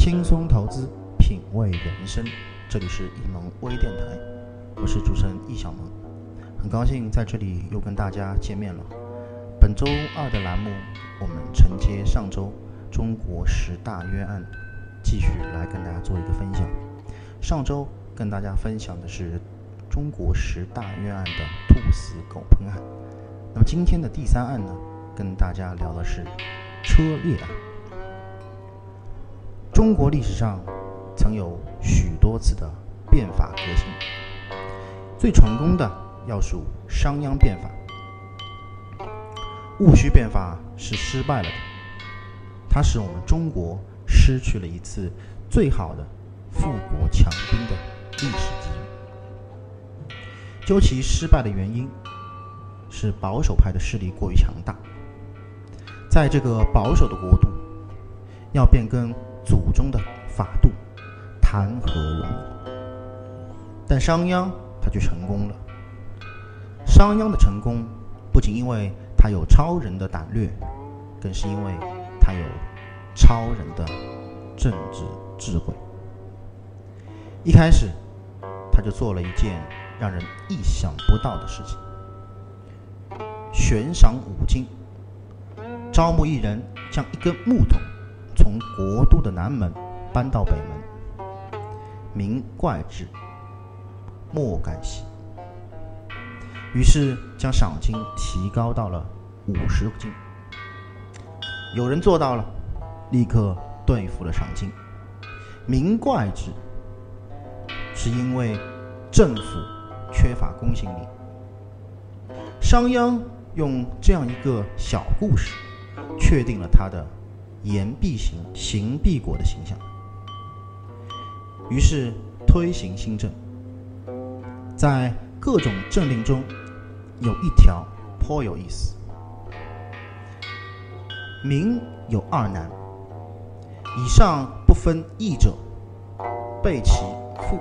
轻松投资，品味人生。这里是易萌微电台，我是主持人易小萌，很高兴在这里又跟大家见面了。本周二的栏目，我们承接上周中国十大冤案，继续来跟大家做一个分享。上周跟大家分享的是中国十大冤案的兔死狗烹案，那么今天的第三案呢，跟大家聊的是车裂案。中国历史上曾有许多次的变法革新，最成功的要数商鞅变法。戊戌变法是失败了的，它使我们中国失去了一次最好的富国强兵的历史机遇。究其失败的原因，是保守派的势力过于强大，在这个保守的国度，要变更。祖宗的法度，谈何容易？但商鞅他却成功了。商鞅的成功，不仅因为他有超人的胆略，更是因为他有超人的政治智慧。一开始，他就做了一件让人意想不到的事情：悬赏五金，招募一人，将一根木头。从国都的南门搬到北门，名怪之，莫敢喜。于是将赏金提高到了五十金。有人做到了，立刻对付了赏金。名怪之，是因为政府缺乏公信力。商鞅用这样一个小故事，确定了他的。言必行，行必果的形象。于是推行新政，在各种政令中有一条颇有意思：民有二难，以上不分义者，备其父。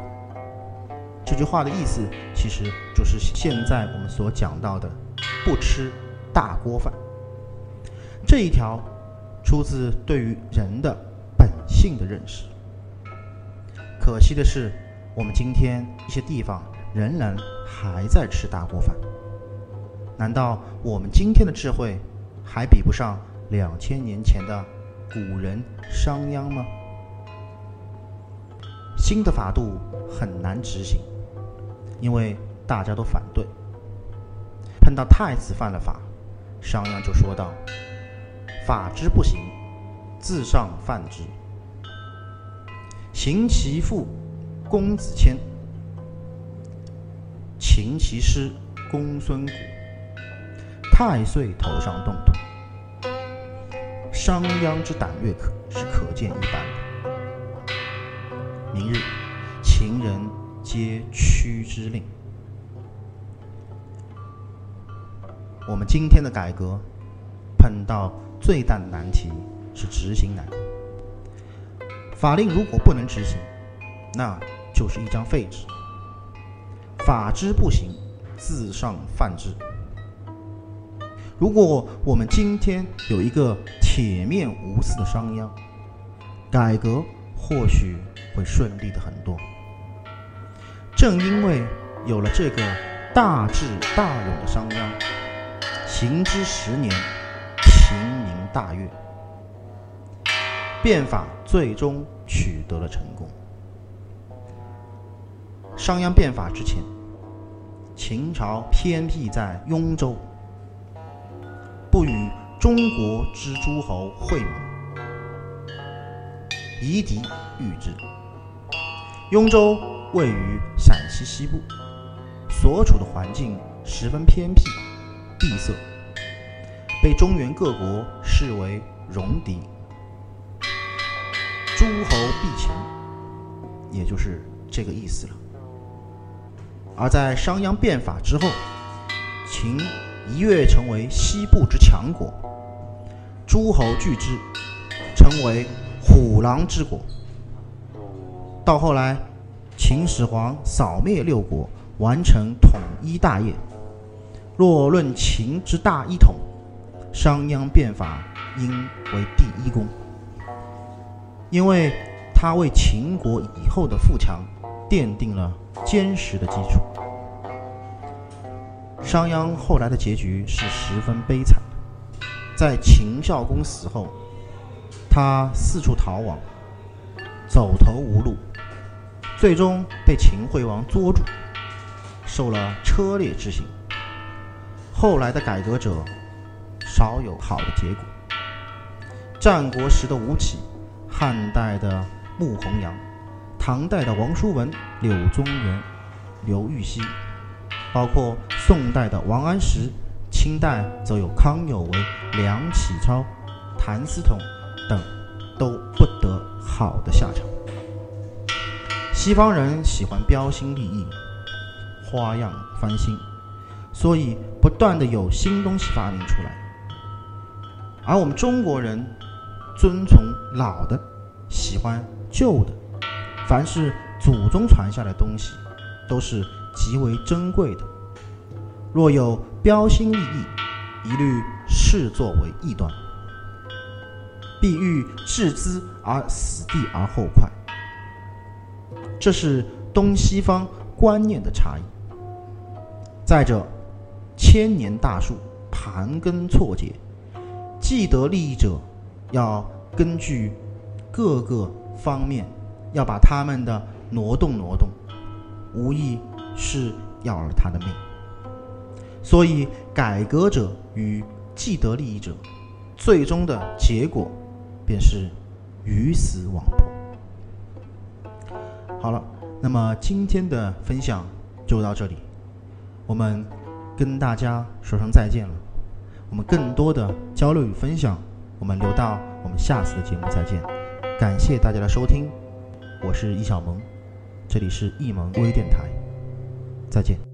这句话的意思其实就是现在我们所讲到的“不吃大锅饭”这一条。出自对于人的本性的认识。可惜的是，我们今天一些地方仍然还在吃大锅饭。难道我们今天的智慧还比不上两千年前的古人商鞅吗？新的法度很难执行，因为大家都反对。碰到太子犯了法，商鞅就说道。法之不行，自上犯之。行其父，公子谦；擒其师，公孙贾。太岁头上动土，商鞅之胆略可是可见一斑的。明日，秦人皆屈之令。我们今天的改革，碰到。最大的难题是执行难。法令如果不能执行，那就是一张废纸。法之不行，自上犯之。如果我们今天有一个铁面无私的商鞅，改革或许会顺利的很多。正因为有了这个大智大勇的商鞅，行之十年。大悦，变法最终取得了成功。商鞅变法之前，秦朝偏僻在雍州，不与中国之诸侯会盟，夷狄御之。雍州位于陕西西部，所处的环境十分偏僻，闭塞。被中原各国视为戎狄，诸侯避秦，也就是这个意思了。而在商鞅变法之后，秦一跃成为西部之强国，诸侯惧之，成为虎狼之国。到后来，秦始皇扫灭六国，完成统一大业。若论秦之大一统，商鞅变法应为第一功，因为他为秦国以后的富强奠定了坚实的基础。商鞅后来的结局是十分悲惨，在秦孝公死后，他四处逃亡，走投无路，最终被秦惠王捉住，受了车裂之刑。后来的改革者少有好的结果。战国时的吴起，汉代的穆弘羊，唐代的王叔文、柳宗元、刘禹锡。包括宋代的王安石，清代则有康有为、梁启超、谭嗣同等，都不得好的下场。西方人喜欢标新立异、花样翻新，所以不断的有新东西发明出来。而我们中国人遵从老的，喜欢旧的，凡是祖宗传下来的东西，都是。极为珍贵的，若有标新立异，一律视作为异端，必欲置之而死地而后快。这是东西方观念的差异。再者，千年大树盘根错节，既得利益者要根据各个方面，要把他们的挪动挪动，无异。是要了他的命，所以改革者与既得利益者，最终的结果便是鱼死网破。好了，那么今天的分享就到这里，我们跟大家说声再见了。我们更多的交流与分享，我们留到我们下次的节目再见。感谢大家的收听，我是易小萌，这里是易萌微电台。再见。